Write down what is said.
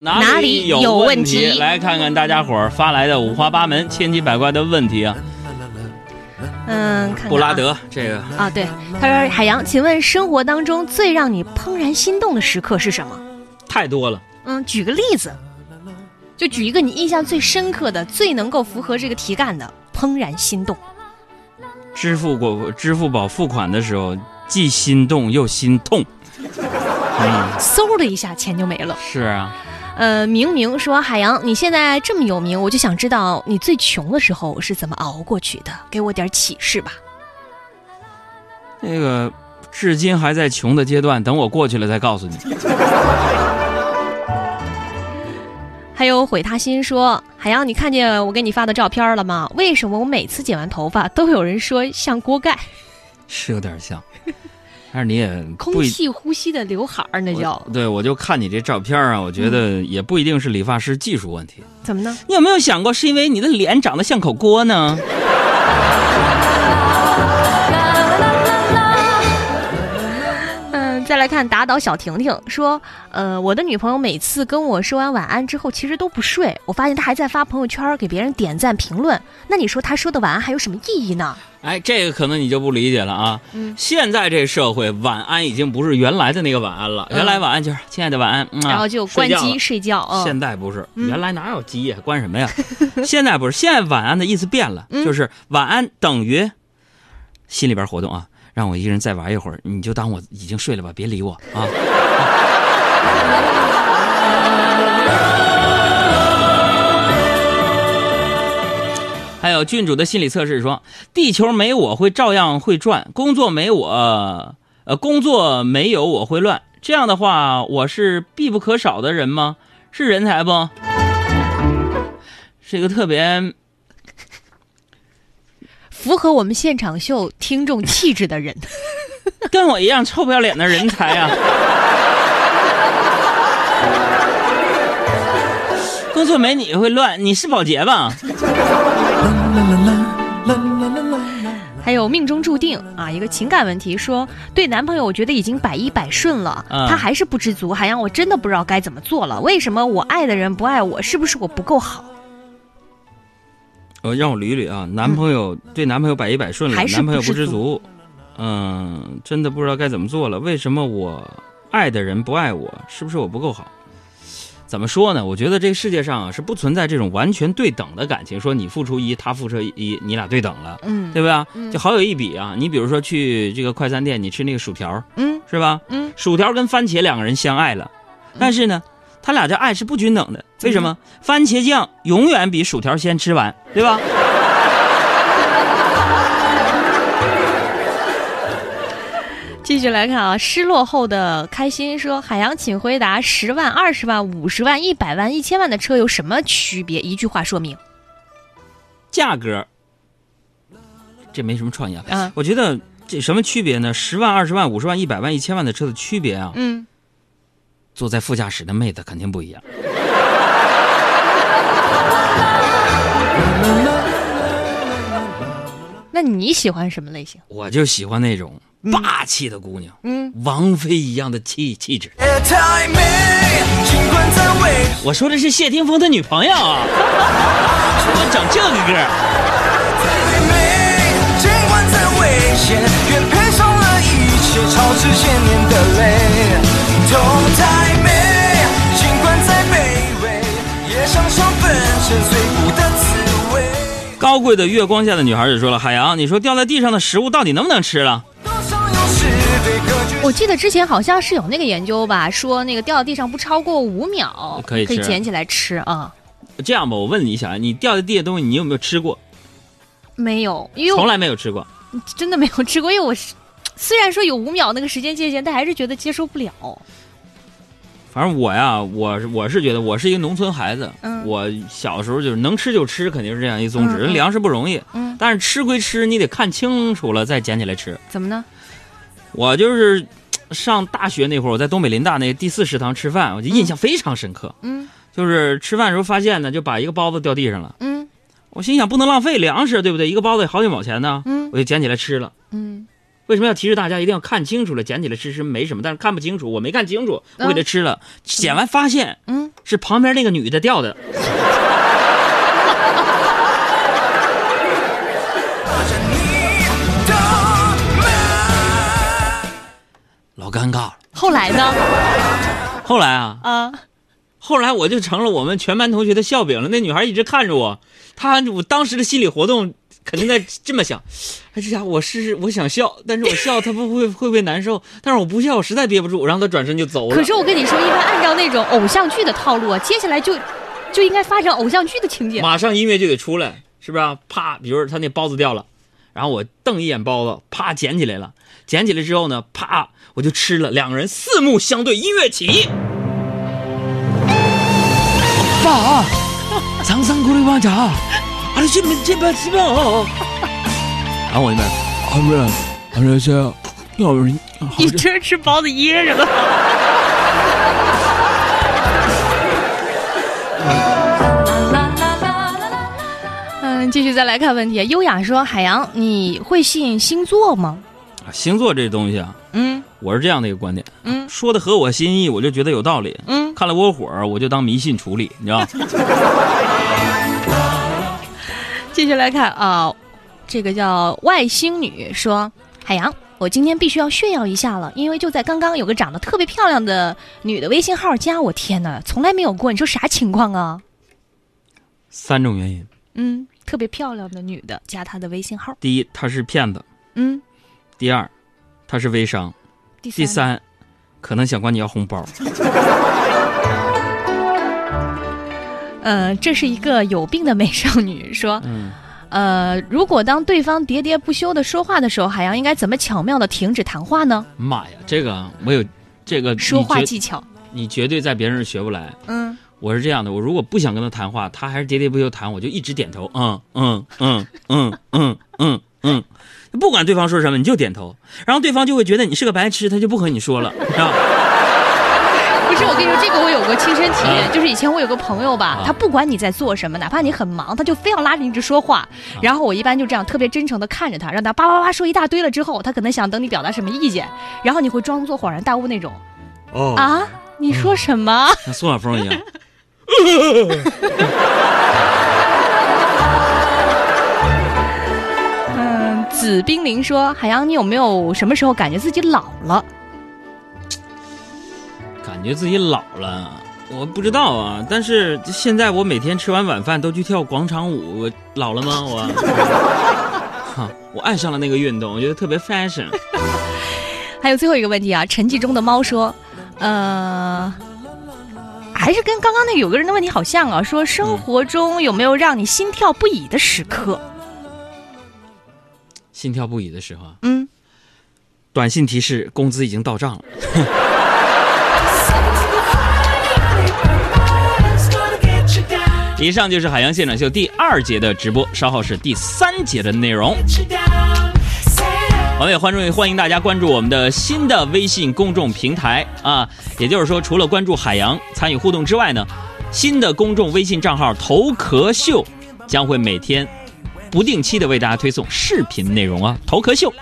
哪里有有问问题来看看大家伙儿发来的五花八门、千奇百怪的问题啊！嗯，看看啊布拉德这个啊，对，他说海洋，请问生活当中最让你怦然心动的时刻是什么？太多了，嗯，举个例子，就举一个你印象最深刻的、最能够符合这个题干的怦然心动。支付过支付宝付款的时候，既心动又心痛。嗯，嗖的一下钱就没了。是啊，呃，明明说海洋，你现在这么有名，我就想知道你最穷的时候是怎么熬过去的，给我点启示吧。那个至今还在穷的阶段，等我过去了再告诉你。还有毁他心说，海洋，你看见我给你发的照片了吗？为什么我每次剪完头发都有人说像锅盖？是有点像，但是你也空气呼吸的刘海儿，那叫对我就看你这照片啊，我觉得也不一定是理发师技术问题。怎么呢？你有没有想过，是因为你的脸长得像口锅呢？看打倒小婷婷说，呃，我的女朋友每次跟我说完晚安之后，其实都不睡。我发现她还在发朋友圈给别人点赞评论。那你说她说的晚安还有什么意义呢？哎，这个可能你就不理解了啊。嗯现在这社会，晚安已经不是原来的那个晚安了。嗯原来晚安就是亲爱的晚安，嗯啊然后就关机睡觉。嗯，现在不是，嗯原来哪有机呀？关什么呀？现在不是，现在晚安的意思变了，嗯就是晚安等于心里边活动啊，让我一个人再玩一会儿，你就当我已经睡了吧，别理我啊。还有郡主的心理测试说，地球没我会照样会转，工作没我，呃，工作没有我会乱。这样的话，我是必不可少的人吗？是人才不？是一个特别符合我们现场秀听众气质的人。跟我一样臭不要脸的人才啊！工作没你会乱，你是保洁吧？还有命中注定啊，一个情感问题说，对男朋友我觉得已经百依百顺了，嗯他还是不知足，海洋我真的不知道该怎么做了。为什么我爱的人不爱我？是不是我不够好？呃，让我捋捋啊，男朋友、对男朋友百依百顺了，男朋友不不知足，嗯，真的不知道该怎么做了。为什么我爱的人不爱我？是不是我不够好？怎么说呢？我觉得这个世界上啊是不存在这种完全对等的感情，说你付出一，他付出一，你俩对等了，嗯对吧？嗯就好有一比啊。你比如说去这个快餐店，你吃那个薯条，嗯是吧？嗯，薯条跟番茄两个人相爱了，但是呢，他俩这爱是不均等的。为什么？番茄酱永远比薯条先吃完，对吧？继续来看啊，失落后的开心说：“海洋，请回答，十万、二十万、五十万、一百万、一千万的车有什么区别？一句话说明。价格，这没什么创意啊。啊，我觉得这什么区别呢？十万、二十万、五十万、一百万、一千万的车的区别啊，嗯，坐在副驾驶的妹子肯定不一样。那你喜欢什么类型？我就喜欢那种霸气的姑娘，嗯，王菲一样的气气质。我说的是谢霆锋的女朋友啊，我整这个歌。太美，尽管在危险，愿赔上了一切，超之千年的泪。痛太美，尽管再卑微，也想尝粉身碎骨的滋味。高贵的月光下的女孩就说了：“海洋，你说掉在地上的食物到底能不能吃了？我记得之前好像是有那个研究吧，说那个掉到地上不超过五秒可以吃捡起来吃啊。这样吧，我问你一下，你掉在地下的东西，你有没有吃过？没有，因为从来没有吃过。真的没有吃过，因为我是虽然说有五秒那个时间界限，但还是觉得接受不了。反正我呀，我是我是觉得我是一个农村孩子，嗯我小时候就是能吃就吃，肯定是这样一宗旨。嗯嗯粮食不容易，嗯，但是吃归吃，你得看清楚了再捡起来吃。怎么呢？我就是上大学那会儿，我在东北林大那第四食堂吃饭，我就印象非常深刻。嗯就是吃饭的时候发现呢，就把一个包子掉地上了。嗯我心想不能浪费粮食，对不对？一个包子也好几毛钱呢，嗯我就捡起来吃了。嗯为什么要提示大家一定要看清楚了，捡起来吃吃没什么，但是看不清楚，我没看清楚，我给它吃了，捡完发现嗯，是旁边那个女的掉的。老尴尬了。后来呢？后来啊，啊，后来我就成了我们全班同学的笑柄了。那女孩一直看着我，她我当时的心理活动肯定在这么想：哎，这家伙我是我想笑，但是我笑他不会会不会难受？但是我不笑，我实在憋不住，然后他转身就走了。可是我跟你说，一般按照那种偶像剧的套路啊，接下来就就应该发生偶像剧的情节。马上音乐就得出来，是不是、啊？啪，比如他那包子掉了，然后我瞪一眼包子，啪捡起来了。捡起来之后呢，啪我就吃了。两个人四目相对，音乐起。爸，长山过来玩家，啊我那边，好不是，好像是，要不然，你这吃包子噎着了。嗯，继续再来看问题。优雅说：“海洋，你会信星座吗星座这东西啊，？”嗯我是这样的一个观点，嗯说的合我心意，我就觉得有道理。嗯，看了窝火，我就当迷信处理，你知道吗？继续来看啊、这个叫外星女说：“海洋，我今天必须要炫耀一下了，因为就在刚刚有个长得特别漂亮的女的微信号加我，天哪，从来没有过，你说啥情况啊？三种原因：嗯，特别漂亮的女的加她的微信号，第一，她是骗子；嗯，第二，她是微商；第三，第三，可能想管你要红包。呃，这是一个有病的美少女说，嗯，呃，如果当对方喋喋不休的说话的时候，海洋应该怎么巧妙的停止谈话呢？妈呀，这个我有这个说话技巧，你绝对在别人学不来。嗯，我是这样的，我如果不想跟他谈话，他还是喋喋不休谈，我就一直点头，嗯嗯嗯嗯嗯嗯嗯，不管对方说什么，你就点头，然后对方就会觉得你是个白痴，他就不和你说了，是吧？不是，我跟你说，这个我有过亲身体验，啊就是以前我有个朋友吧，啊他不管你在做什么，哪怕你很忙，他就非要拉着你一直说话。然后我一般就这样特别真诚的看着他，让他叭叭叭说一大堆了之后，他可能想等你表达什么意见，然后你会装作恍然大悟那种哦，啊，你说什么？像宋晓峰一样。嗯，紫冰凌说，海洋，你有没有什么时候感觉自己老了？感觉自己老了，我不知道啊。但是现在我每天吃完晚饭都去跳广场舞，我老了吗？我，哈，我爱上了那个运动，我觉得特别 fashion。还有最后一个问题啊，沉寂中的猫说，呃，还是跟刚刚那个有个人的问题好像啊，说生活中有没有让你心跳不已的时刻？心跳不已的时候啊，嗯，短信提示工资已经到账了。以上就是海洋现场秀第二节的直播，稍后是第三节的内容。我们也欢迎欢迎大家关注我们的新的微信公众平台啊，也就是说，除了关注海洋参与互动之外呢，新的公众微信账号“头壳秀”将会每天不定期的为大家推送视频内容啊，头壳秀。